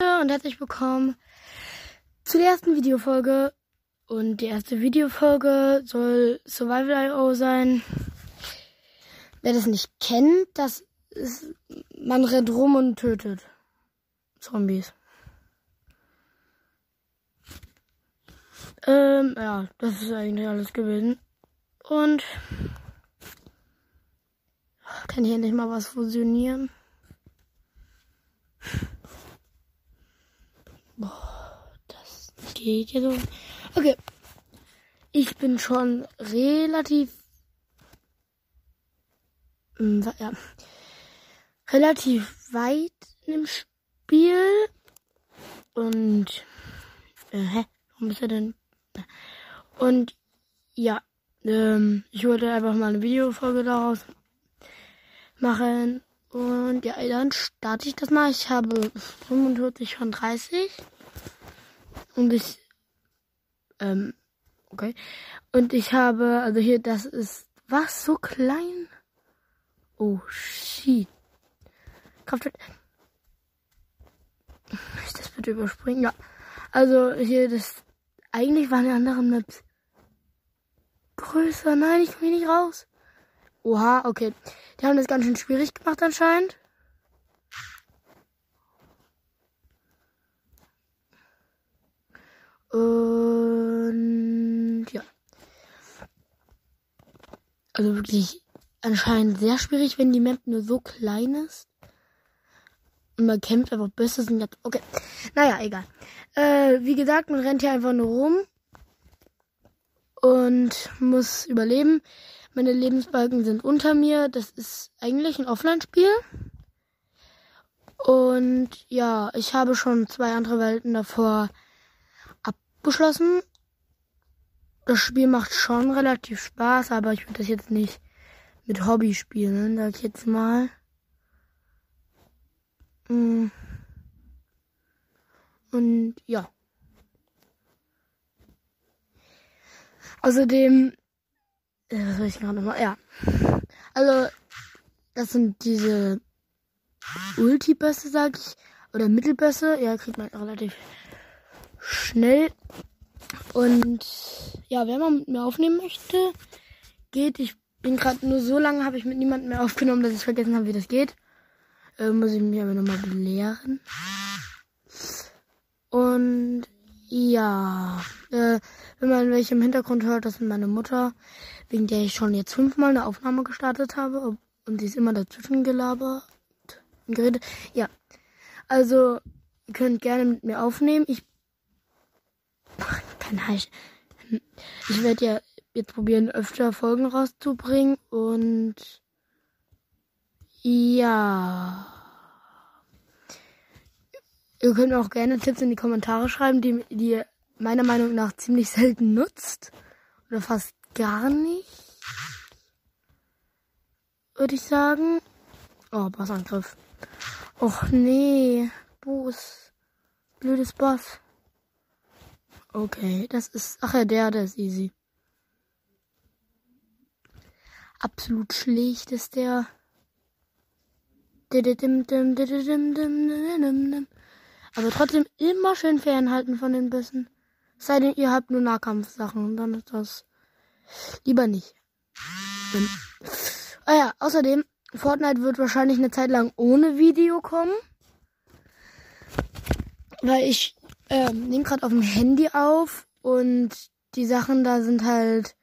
und herzlich willkommen zu der ersten Videofolge. Und die erste Videofolge soll Survival.io sein. Wer das nicht kennt, das ist, man rennt rum und tötet Zombies. Ähm, ja, das ist eigentlich alles gewesen. Und kann hier endlich mal was fusionieren? Das geht ja so. Okay. Ich bin schon relativ. Mm, ja. Relativ weit im Spiel. Und. Äh, hä? Warum ist er denn? Und ja. Ähm, ich wollte einfach mal eine Videofolge daraus machen. Und ja, dann starte ich das mal. Ich habe 45 von 30. Und ich, ähm, okay. Und ich habe, also hier, das ist, was, so klein? Oh, shit. Kraftwerk. Ich das bitte überspringen? Ja. Also hier, das, eigentlich waren die anderen Maps größer. Nein, ich komme hier nicht raus. Oha, okay. Die haben das ganz schön schwierig gemacht anscheinend. Und ja. Also wirklich anscheinend sehr schwierig, wenn die Map nur so klein ist. Und man kämpft einfach besser. Okay. Naja, egal. Äh, wie gesagt, man rennt hier einfach nur rum. Und muss überleben. Meine Lebensbalken sind unter mir. Das ist eigentlich ein Offline-Spiel. Und ja, ich habe schon zwei andere Welten davor abgeschlossen. Das Spiel macht schon relativ Spaß, aber ich würde das jetzt nicht mit Hobby spielen, sag ich jetzt mal. Mm. Und ja. Außerdem äh, was soll ich gerade nochmal? Ja. Also, das sind diese Ulti-Bösse, sag ich. Oder Mittelbösse. Ja, kriegt man relativ schnell. Und ja, wer mal mit mir aufnehmen möchte, geht. Ich bin gerade nur so lange, habe ich mit niemandem mehr aufgenommen, dass ich vergessen habe, wie das geht. Äh, muss ich mich aber nochmal belehren. Und ja, äh, wenn man welche im Hintergrund hört, das sind meine Mutter, wegen der ich schon jetzt fünfmal eine Aufnahme gestartet habe und sie ist immer dazwischen gelabert und geredet. Ja, also ihr könnt gerne mit mir aufnehmen. Ich kann halt, ich werde ja jetzt probieren, öfter Folgen rauszubringen und ja. Ihr könnt auch gerne Tipps in die Kommentare schreiben, die, die ihr meiner Meinung nach ziemlich selten nutzt. Oder fast gar nicht. Würde ich sagen. Oh, Bossangriff. Och nee. Boss. Blödes Boss. Okay, das ist. Ach ja, der, der ist easy. Absolut schlecht ist der. Aber trotzdem immer schön fernhalten von den Bissen. Sei denn, ihr habt nur Nahkampfsachen, dann ist das lieber nicht. Ah ja, außerdem, Fortnite wird wahrscheinlich eine Zeit lang ohne Video kommen. Weil ich äh, nehme gerade auf dem Handy auf und die Sachen da sind halt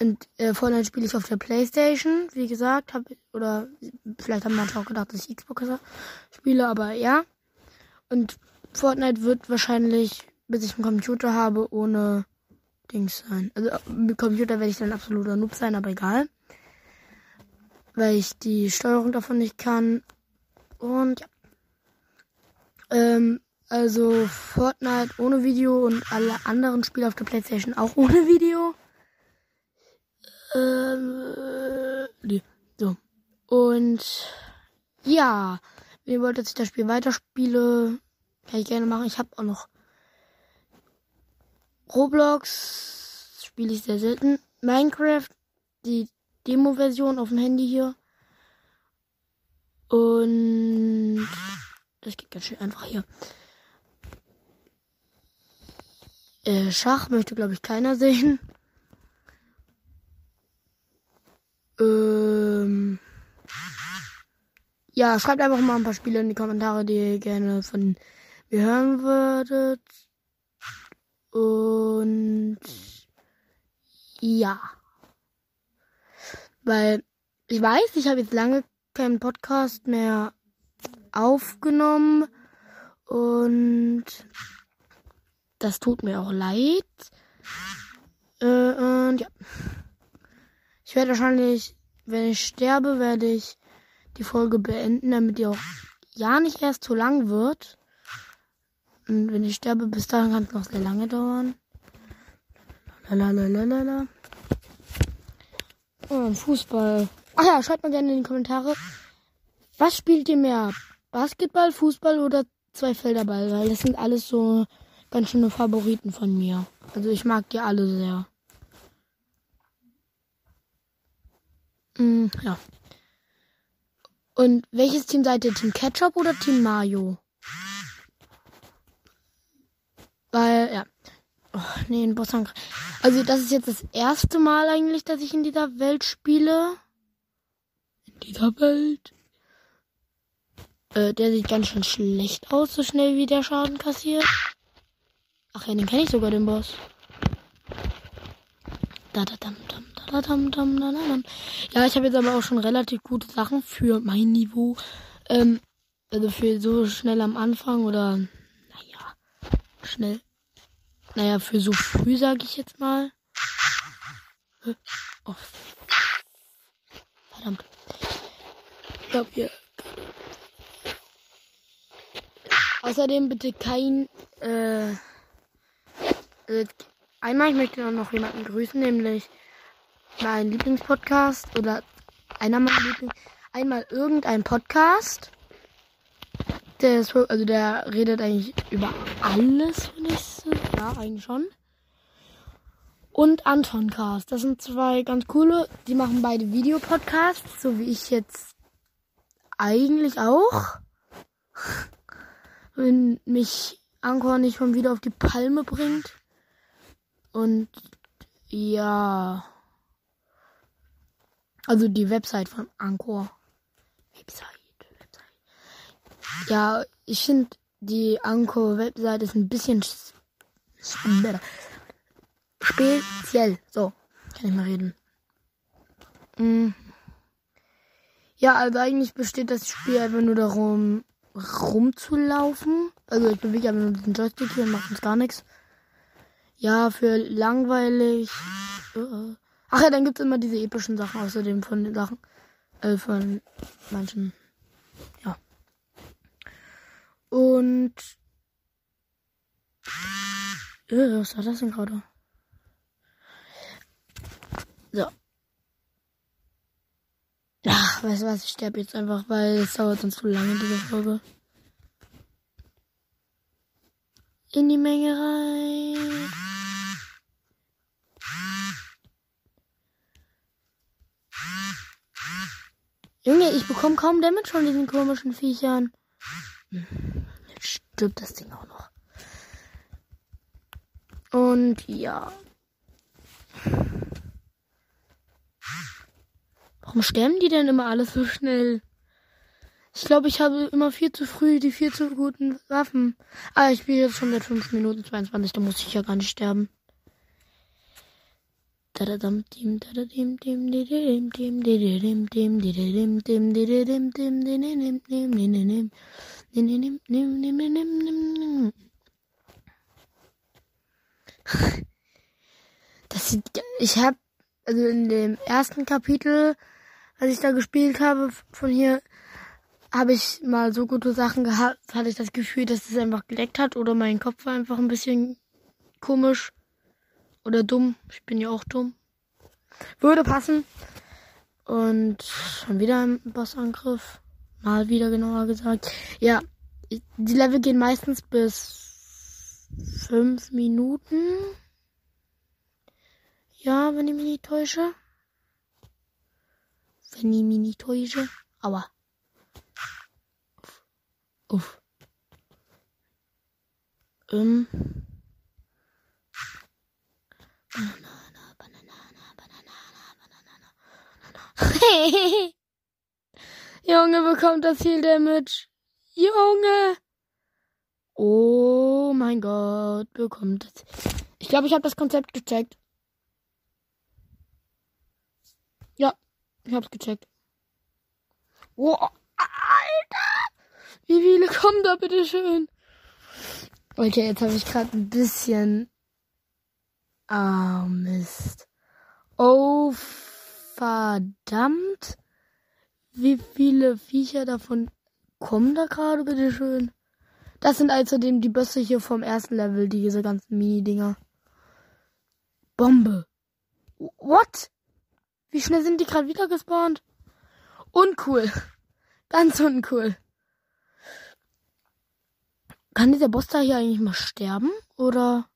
und äh, Fortnite spiele ich auf der Playstation, wie gesagt, hab, oder vielleicht haben manche auch gedacht, dass ich Xbox spiele, aber ja. Und Fortnite wird wahrscheinlich, bis ich einen Computer habe, ohne Dings sein. Also mit Computer werde ich dann absoluter Noob sein, aber egal. Weil ich die Steuerung davon nicht kann. Und ja. Ähm, also Fortnite ohne Video und alle anderen Spiele auf der Playstation auch ohne Video. Ähm, nee, so. Und ja, wenn ihr wollt, dass ich das Spiel weiterspiele, kann ich gerne machen. Ich habe auch noch Roblox, spiele ich sehr selten. Minecraft, die Demo-Version auf dem Handy hier. Und Das geht ganz schön einfach hier. Äh, Schach möchte, glaube ich, keiner sehen. Ja, schreibt einfach mal ein paar Spiele in die Kommentare, die ihr gerne von mir hören würdet. Und ja. Weil ich weiß, ich habe jetzt lange keinen Podcast mehr aufgenommen und das tut mir auch leid. Äh, und ja. Ich werde wahrscheinlich, wenn ich sterbe, werde ich die Folge beenden, damit die auch ja nicht erst zu lang wird. Und wenn ich sterbe, bis dahin kann es noch sehr lange dauern. Lalalala. Oh, Fußball. Ach ja, schreibt mal gerne in die Kommentare. Was spielt ihr mehr? Basketball, Fußball oder Zweifelderball? Weil das sind alles so ganz schöne Favoriten von mir. Also ich mag die alle sehr. Mm, ja. Und welches Team seid ihr? Team Ketchup oder Team Mayo? Weil, ja. Oh, nee, ein Bossangriff. Also, das ist jetzt das erste Mal eigentlich, dass ich in dieser Welt spiele. In dieser Welt. Äh, der sieht ganz schön schlecht aus, so schnell wie der Schaden kassiert. Ach ja, den kenne ich sogar, den Boss. Da, da, dam, dam, Ja, ich habe jetzt aber auch schon relativ gute Sachen für mein Niveau. Ähm, also für so schnell am Anfang oder, naja, schnell. Naja, für so früh, sage ich jetzt mal. Oh. Verdammt. Ich glaube, hier. Außerdem bitte kein, äh, äh Einmal, ich möchte noch jemanden grüßen, nämlich meinen Lieblingspodcast oder einer meiner Lieblings. Einmal irgendein Podcast. Der ist, also der redet eigentlich über alles, finde ich. So. Ja, eigentlich schon. Und Anton Cast. Das sind zwei ganz coole. Die machen beide Videopodcasts, so wie ich jetzt eigentlich auch. Wenn mich Anchor nicht schon wieder auf die Palme bringt. Und ja. Also die Website von Anchor. Website, Website. Ja, ich finde die Anchor-Website ist ein bisschen speziell. So, kann ich mal reden. Mhm. Ja, also eigentlich besteht das Spiel einfach nur darum, rumzulaufen. Also ich bewege einfach nur den Joystick hier und mache uns gar nichts. Ja, für langweilig. Uh, ach ja, dann gibt's immer diese epischen Sachen außerdem von den Sachen. Äh, von manchen. Ja. Und. Äh, was war das denn gerade? So. Ach, weißt du was, ich sterbe jetzt einfach, weil es dauert sonst zu lange, diese Folge. In die Menge rein. Junge, ich bekomme kaum Damage von diesen komischen Viechern. Jetzt stirbt das Ding auch noch. Und ja. Warum sterben die denn immer alles so schnell? Ich glaube, ich habe immer viel zu früh die viel zu guten Waffen. Ah, ich spiele jetzt schon seit 5 Minuten 22, da muss ich ja gar nicht sterben. Das sieht, ich habe also in dem ersten Kapitel, als ich da gespielt habe von hier, habe ich mal so gute Sachen gehabt, hatte ich das Gefühl, dass es einfach geleckt hat oder mein Kopf war einfach ein bisschen komisch oder dumm. Ich bin ja auch dumm. Würde passen. Und schon wieder ein Bossangriff. Mal wieder genauer gesagt. Ja, die Level gehen meistens bis fünf Minuten. Ja, wenn ich mich nicht täusche. Wenn ich mich nicht täusche. Aber. Uff. Ähm. Junge bekommt das Heal Damage. Junge. Oh mein Gott, bekommt das. Ich glaube, ich habe das Konzept gecheckt. Ja, ich hab's gecheckt. Oh, Alter! Wie viele kommen da bitte schön? Okay, jetzt habe ich gerade ein bisschen. Ah, Mist. Oh, verdammt. Wie viele Viecher davon kommen da gerade, bitte schön? Das sind außerdem die Bösse hier vom ersten Level, diese ganzen Mini-Dinger. Bombe. What? Wie schnell sind die gerade wieder gespawnt? Uncool. Ganz uncool. Kann dieser Boss da hier eigentlich mal sterben? Oder?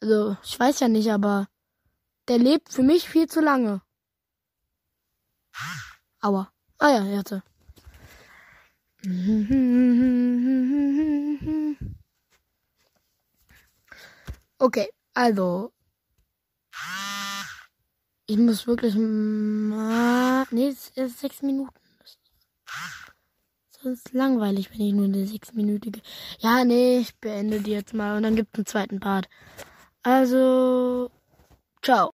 Also, ich weiß ja nicht, aber der lebt für mich viel zu lange. Aua. Ah ja, er hatte. Okay, also. Ich muss wirklich mal. Nee, es ist sechs Minuten. Sonst langweilig, wenn ich nur eine sechsminütige. Ja, nee, ich beende die jetzt mal und dann gibt es einen zweiten Part. Also. Ciao.